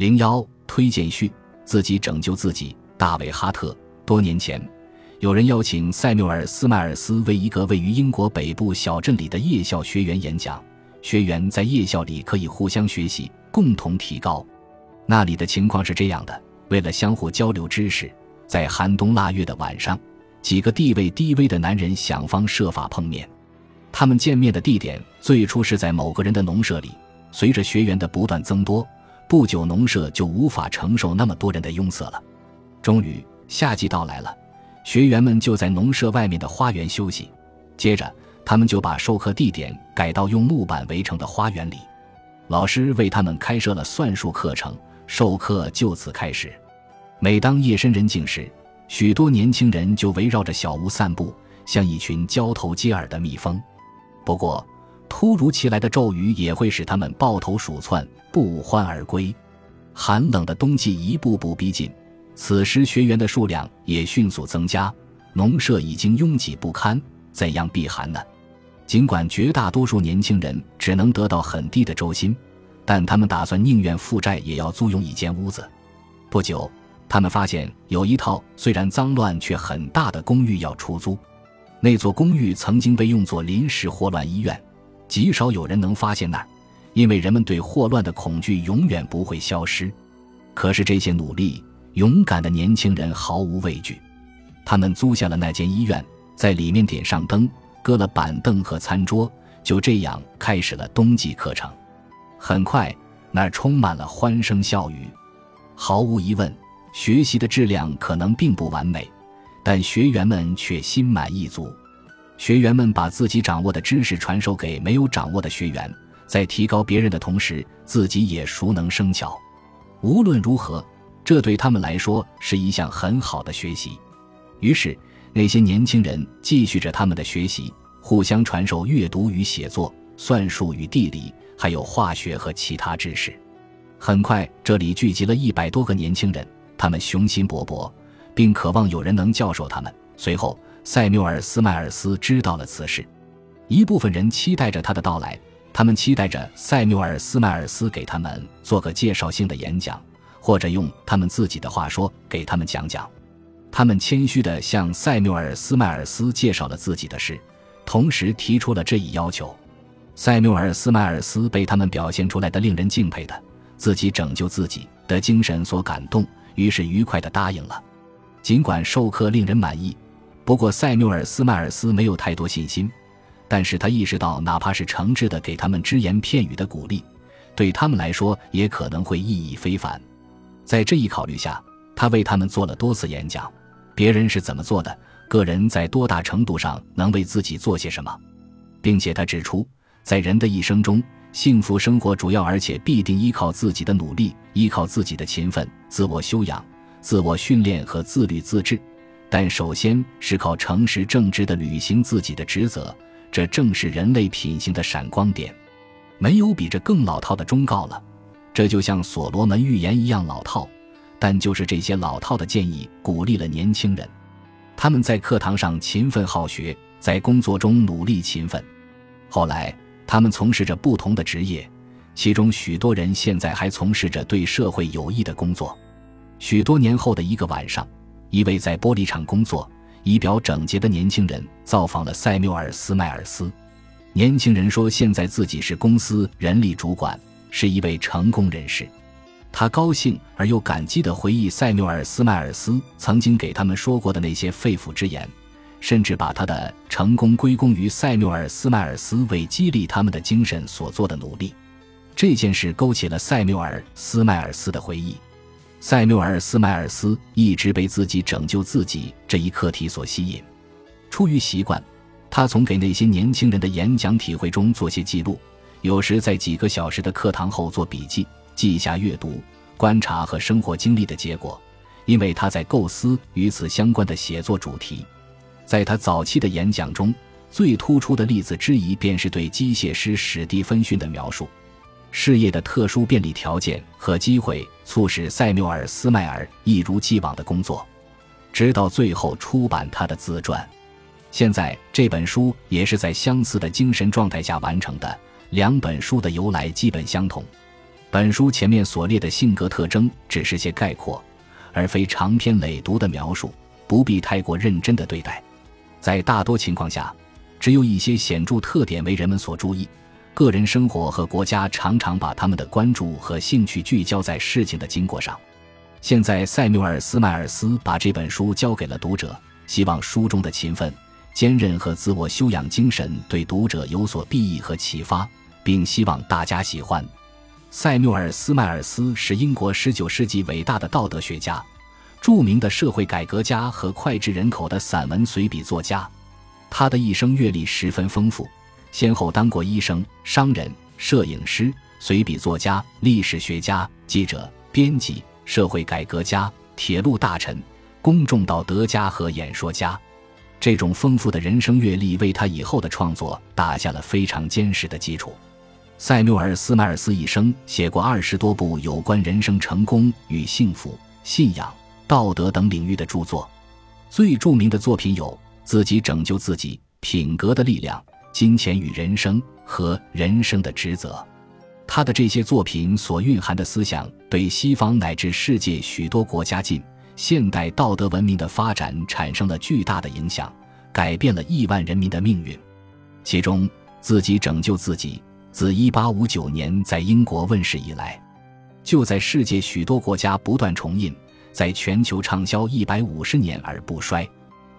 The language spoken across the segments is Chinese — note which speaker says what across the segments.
Speaker 1: 零幺推荐序：自己拯救自己。大卫·哈特。多年前，有人邀请塞缪尔·斯迈尔斯为一个位于英国北部小镇里的夜校学员演讲。学员在夜校里可以互相学习，共同提高。那里的情况是这样的：为了相互交流知识，在寒冬腊月的晚上，几个地位低微的男人想方设法碰面。他们见面的地点最初是在某个人的农舍里。随着学员的不断增多，不久农舍就无法承受那么多人的拥塞了。终于。夏季到来了，学员们就在农舍外面的花园休息。接着，他们就把授课地点改到用木板围成的花园里。老师为他们开设了算术课程，授课就此开始。每当夜深人静时，许多年轻人就围绕着小屋散步，像一群交头接耳的蜜蜂。不过，突如其来的骤雨也会使他们抱头鼠窜，不欢而归。寒冷的冬季一步步逼近。此时学员的数量也迅速增加，农舍已经拥挤不堪，怎样避寒呢？尽管绝大多数年轻人只能得到很低的周薪，但他们打算宁愿负债也要租用一间屋子。不久，他们发现有一套虽然脏乱却很大的公寓要出租。那座公寓曾经被用作临时霍乱医院，极少有人能发现那儿，因为人们对霍乱的恐惧永远不会消失。可是这些努力。勇敢的年轻人毫无畏惧，他们租下了那间医院，在里面点上灯，搁了板凳和餐桌，就这样开始了冬季课程。很快，那儿充满了欢声笑语。毫无疑问，学习的质量可能并不完美，但学员们却心满意足。学员们把自己掌握的知识传授给没有掌握的学员，在提高别人的同时，自己也熟能生巧。无论如何。这对他们来说是一项很好的学习，于是那些年轻人继续着他们的学习，互相传授阅读与写作、算术与地理，还有化学和其他知识。很快，这里聚集了一百多个年轻人，他们雄心勃勃，并渴望有人能教授他们。随后，塞缪尔·斯迈尔斯知道了此事，一部分人期待着他的到来，他们期待着塞缪尔·斯迈尔斯给他们做个介绍性的演讲。或者用他们自己的话说，给他们讲讲。他们谦虚地向塞缪尔·斯迈尔斯介绍了自己的事，同时提出了这一要求。塞缪尔·斯迈尔斯被他们表现出来的令人敬佩的自己拯救自己的精神所感动，于是愉快地答应了。尽管授课令人满意，不过塞缪尔·斯迈尔斯没有太多信心。但是他意识到，哪怕是诚挚的给他们只言片语的鼓励，对他们来说也可能会意义非凡。在这一考虑下，他为他们做了多次演讲。别人是怎么做的？个人在多大程度上能为自己做些什么？并且他指出，在人的一生中，幸福生活主要而且必定依靠自己的努力，依靠自己的勤奋、自我修养、自我训练和自律自治。但首先是靠诚实正直的履行自己的职责。这正是人类品行的闪光点。没有比这更老套的忠告了。这就像所罗门预言一样老套，但就是这些老套的建议鼓励了年轻人。他们在课堂上勤奋好学，在工作中努力勤奋。后来，他们从事着不同的职业，其中许多人现在还从事着对社会有益的工作。许多年后的一个晚上，一位在玻璃厂工作、仪表整洁的年轻人造访了塞缪尔·斯迈尔斯。年轻人说：“现在自己是公司人力主管。”是一位成功人士，他高兴而又感激地回忆塞缪尔·斯迈尔斯曾经给他们说过的那些肺腑之言，甚至把他的成功归功于塞缪尔·斯迈尔斯为激励他们的精神所做的努力。这件事勾起了塞缪尔·斯迈尔斯的回忆。塞缪尔·斯迈尔斯一直被自己拯救自己这一课题所吸引，出于习惯，他从给那些年轻人的演讲体会中做些记录。有时在几个小时的课堂后做笔记，记下阅读、观察和生活经历的结果，因为他在构思与此相关的写作主题。在他早期的演讲中，最突出的例子之一便是对机械师史蒂芬逊的描述。事业的特殊便利条件和机会促使塞缪尔·斯迈尔一如既往的工作，直到最后出版他的自传。现在这本书也是在相似的精神状态下完成的。两本书的由来基本相同，本书前面所列的性格特征只是些概括，而非长篇累牍的描述，不必太过认真的对待。在大多情况下，只有一些显著特点为人们所注意。个人生活和国家常常把他们的关注和兴趣聚焦在事情的经过上。现在，塞缪尔·斯迈尔斯把这本书交给了读者，希望书中的勤奋、坚韧和自我修养精神对读者有所裨益和启发，并希望大家喜欢。塞缪尔·斯迈尔斯是英国19世纪伟大的道德学家、著名的社会改革家和脍炙人口的散文随笔作家。他的一生阅历十分丰富。先后当过医生、商人、摄影师、随笔作家、历史学家、记者、编辑、社会改革家、铁路大臣、公众道德家和演说家。这种丰富的人生阅历为他以后的创作打下了非常坚实的基础。塞缪尔·斯迈尔斯一生写过二十多部有关人生成功与幸福、信仰、道德等领域的著作，最著名的作品有《自己拯救自己》《品格的力量》。金钱与人生和人生的职责，他的这些作品所蕴含的思想，对西方乃至世界许多国家近现代道德文明的发展产生了巨大的影响，改变了亿万人民的命运。其中，《自己拯救自己》自1859年在英国问世以来，就在世界许多国家不断重印，在全球畅销一百五十年而不衰。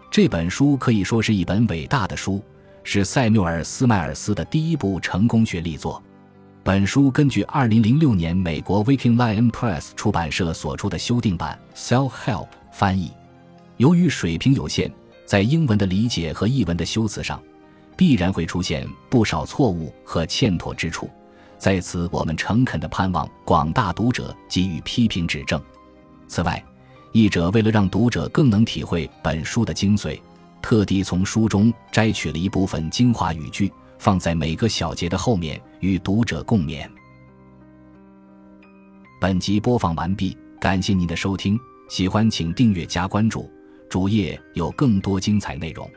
Speaker 1: 这本书可以说是一本伟大的书。是塞缪尔·斯迈尔斯的第一部成功学力作。本书根据2006年美国 Viking Lion Press 出版社所出的修订版《Self Help》翻译。由于水平有限，在英文的理解和译文的修辞上，必然会出现不少错误和欠妥之处。在此，我们诚恳地盼望广大读者给予批评指正。此外，译者为了让读者更能体会本书的精髓。特地从书中摘取了一部分精华语句，放在每个小节的后面，与读者共勉。本集播放完毕，感谢您的收听，喜欢请订阅加关注，主页有更多精彩内容。